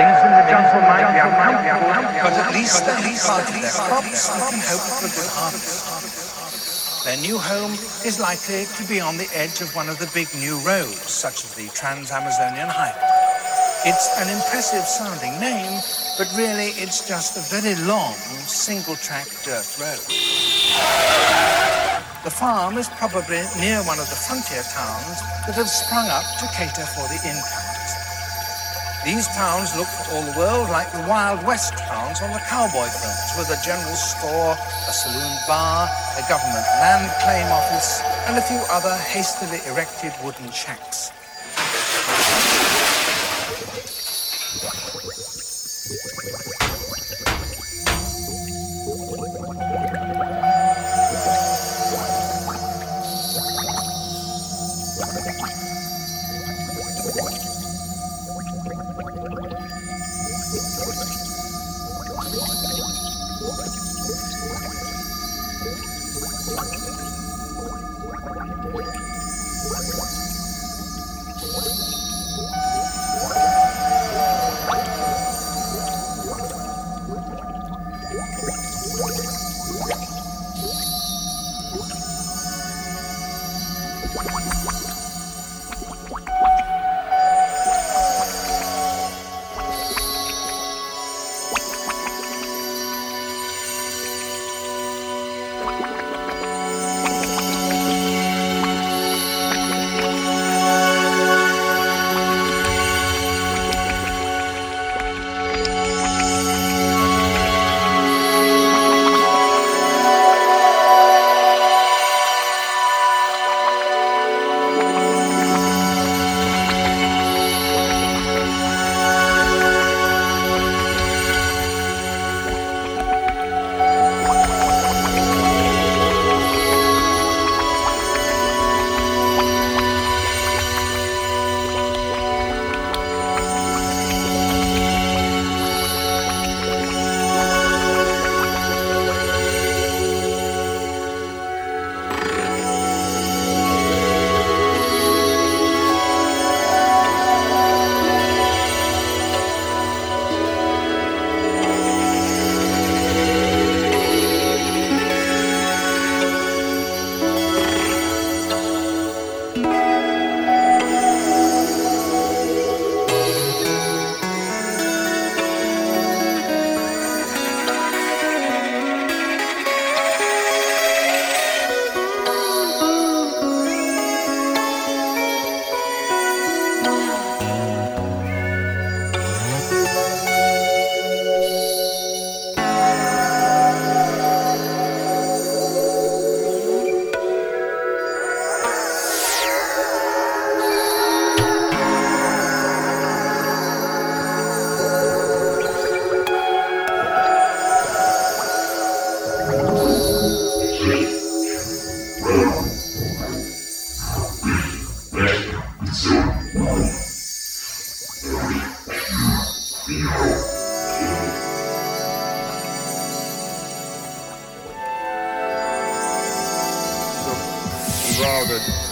things in the jungle might be uncomfortable, but at least they for good harvest. Their new home is likely to be on the edge of one of the big new roads, such as the Trans-Amazonian Highway. It's an impressive sounding name, but really it's just a very long single-track dirt road. The farm is probably near one of the frontier towns that have sprung up to cater for the incomers. These towns look for all the world like the Wild West towns on the cowboy films, with a general store, a saloon bar, a government land claim office, and a few other hastily erected wooden shacks.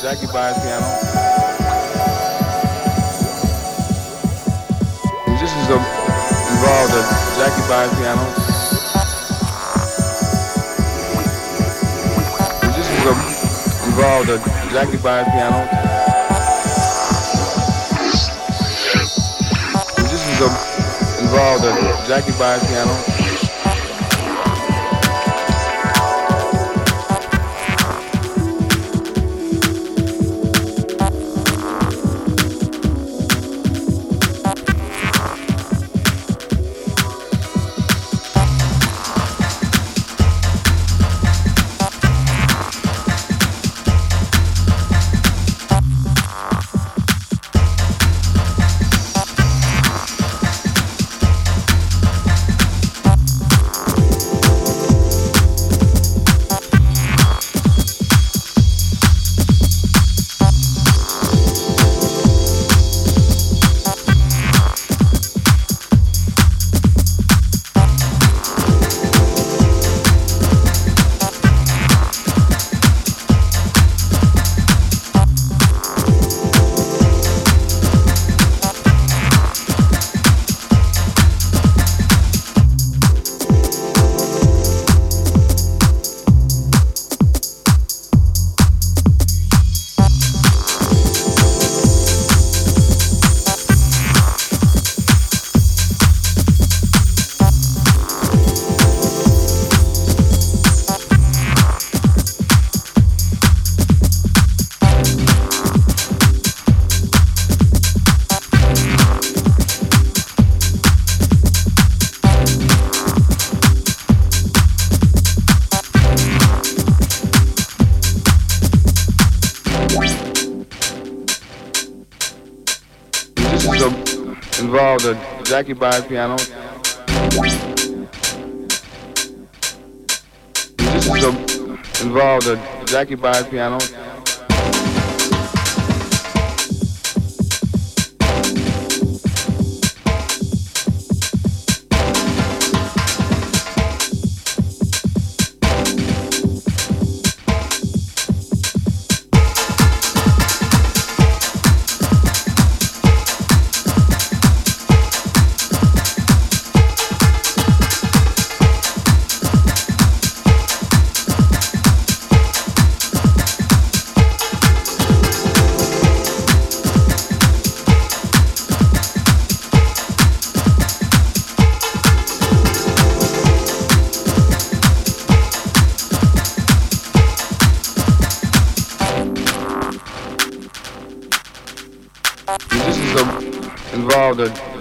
Jackie buys Jackie Byers piano. Musicians involved a Jackie Byers piano.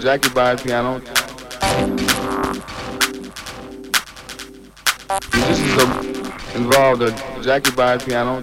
Jackie Byers piano. Musicians involved a Jackie Byers piano.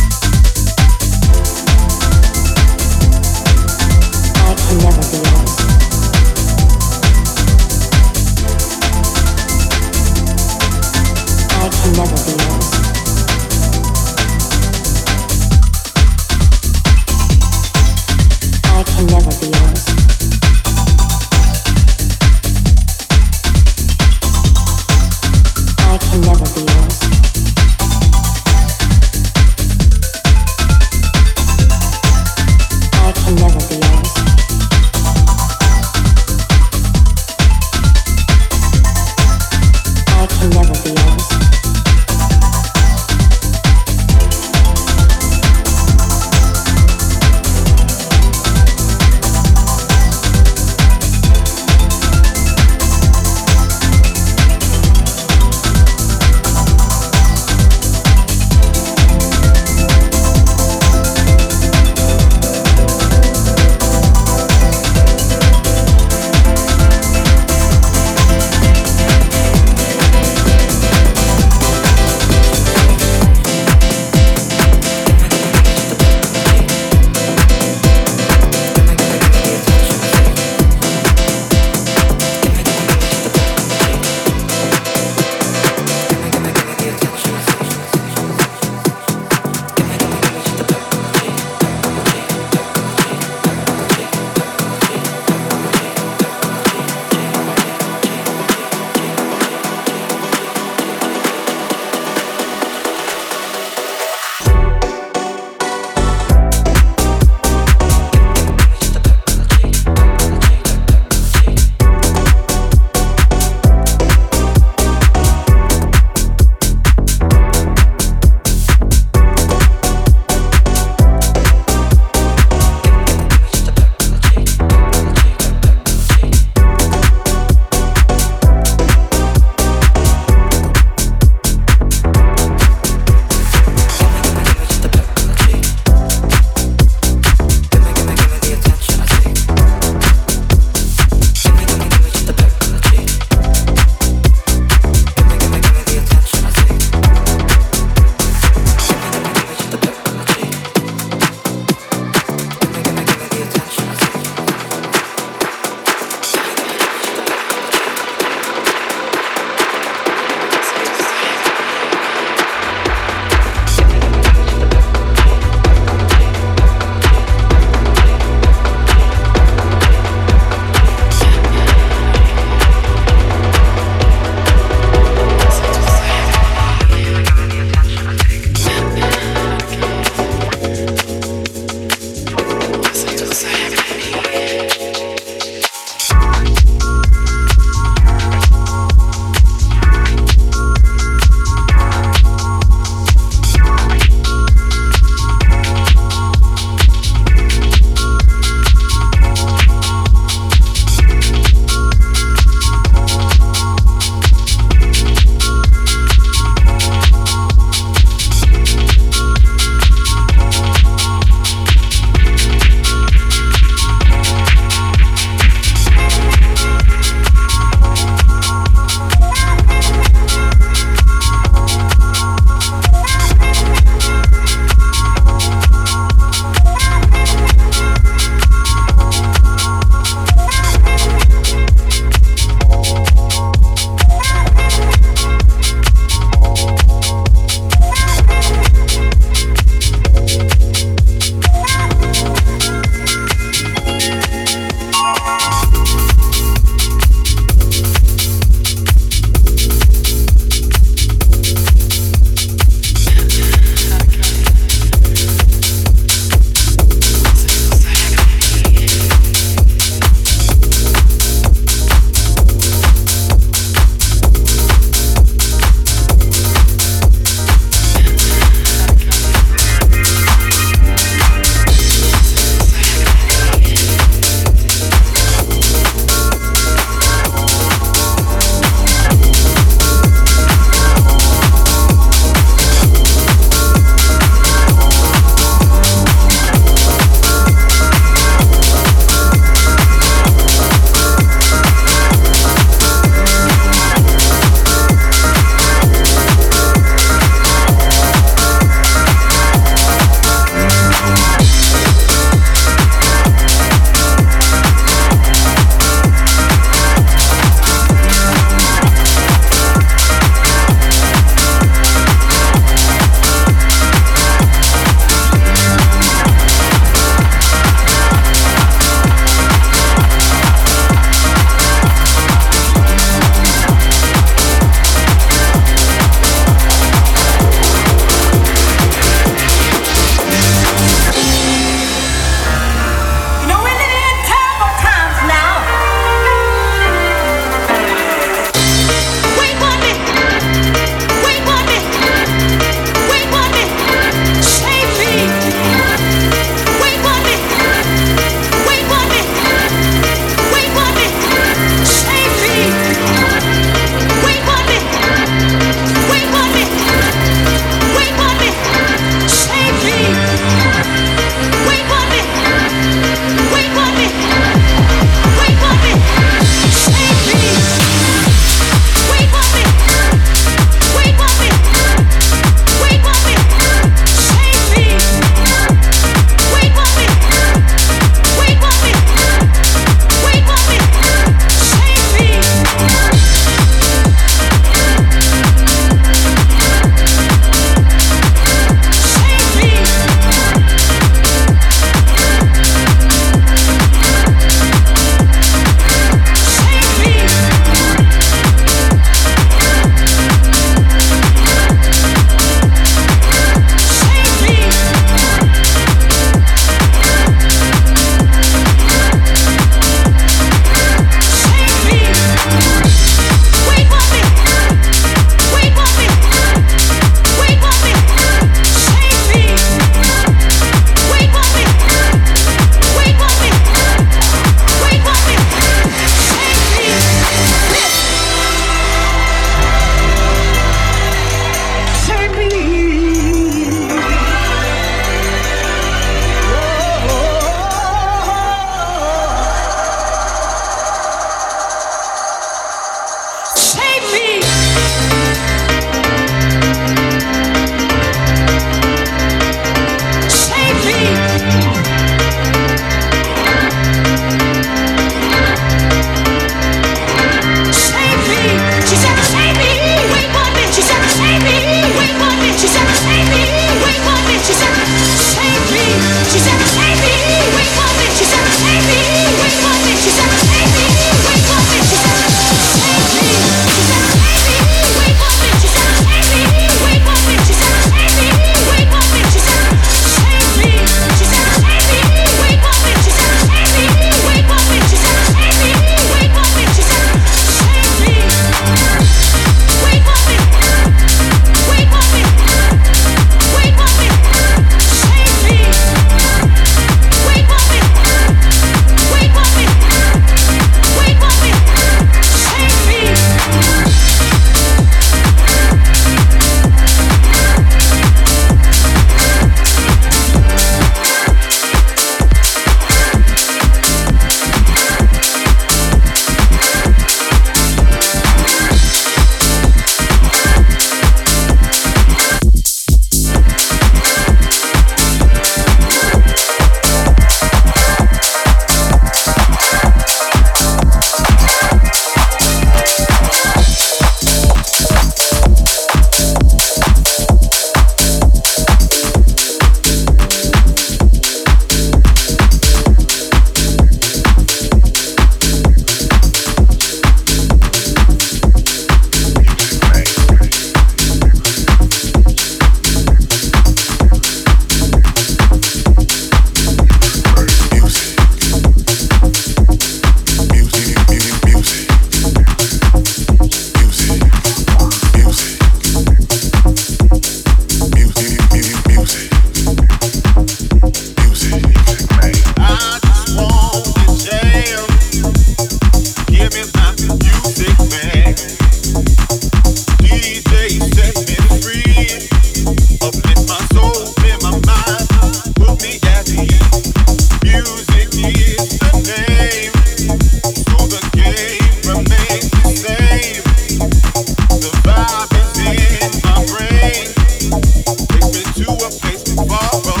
far